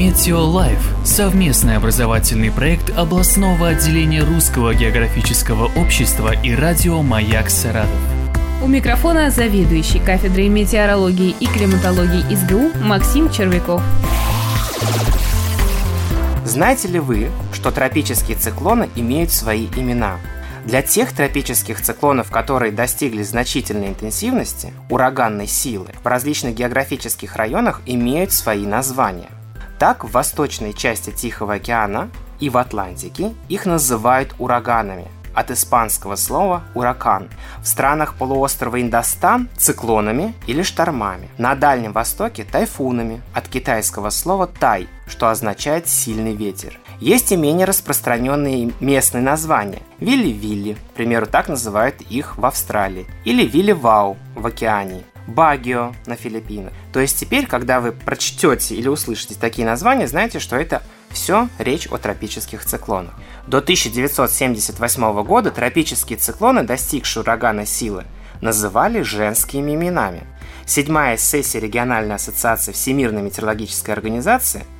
Метеолайф – совместный образовательный проект областного отделения Русского географического общества и радио «Маяк Саратов». У микрофона заведующий кафедрой метеорологии и климатологии СГУ Максим Червяков. Знаете ли вы, что тропические циклоны имеют свои имена? Для тех тропических циклонов, которые достигли значительной интенсивности, ураганной силы, в различных географических районах имеют свои названия. Так, в восточной части Тихого океана и в Атлантике их называют ураганами – от испанского слова «уракан». В странах полуострова Индостан – циклонами или штормами. На Дальнем Востоке – тайфунами, от китайского слова «тай», что означает «сильный ветер». Есть и менее распространенные местные названия. Вилли-Вилли, к примеру, так называют их в Австралии, или Вилли-Вау в Океании. Багио на Филиппинах. То есть теперь, когда вы прочтете или услышите такие названия, знаете, что это все речь о тропических циклонах. До 1978 года тропические циклоны, достигшие урагана силы, называли женскими именами. Седьмая сессия региональной ассоциации Всемирной метеорологической организации –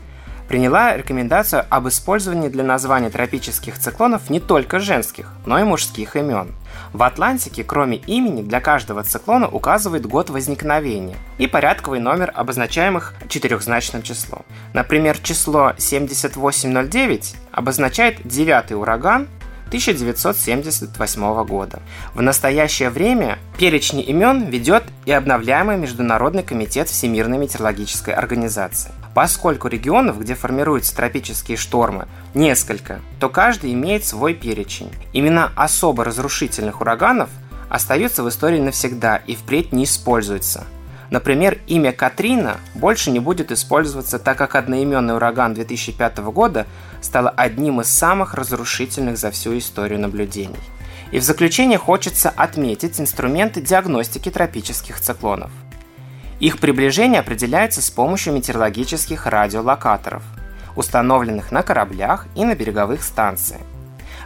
приняла рекомендацию об использовании для названия тропических циклонов не только женских, но и мужских имен. В Атлантике, кроме имени, для каждого циклона указывает год возникновения и порядковый номер, обозначаемых четырехзначным числом. Например, число 7809 обозначает девятый ураган 1978 года. В настоящее время перечни имен ведет и обновляемый Международный комитет Всемирной метеорологической организации. Поскольку регионов, где формируются тропические штормы, несколько, то каждый имеет свой перечень. Имена особо разрушительных ураганов остаются в истории навсегда и впредь не используются. Например, имя Катрина больше не будет использоваться, так как одноименный ураган 2005 года стал одним из самых разрушительных за всю историю наблюдений. И в заключение хочется отметить инструменты диагностики тропических циклонов – их приближение определяется с помощью метеорологических радиолокаторов, установленных на кораблях и на береговых станциях.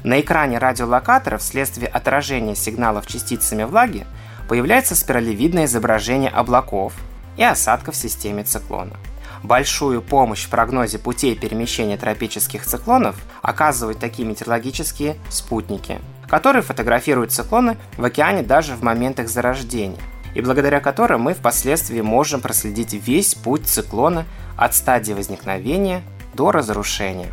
На экране радиолокаторов вследствие отражения сигналов частицами влаги появляется спиралевидное изображение облаков и осадков в системе циклона. Большую помощь в прогнозе путей перемещения тропических циклонов оказывают такие метеорологические спутники, которые фотографируют циклоны в океане даже в момент их зарождения и благодаря которым мы впоследствии можем проследить весь путь циклона от стадии возникновения до разрушения.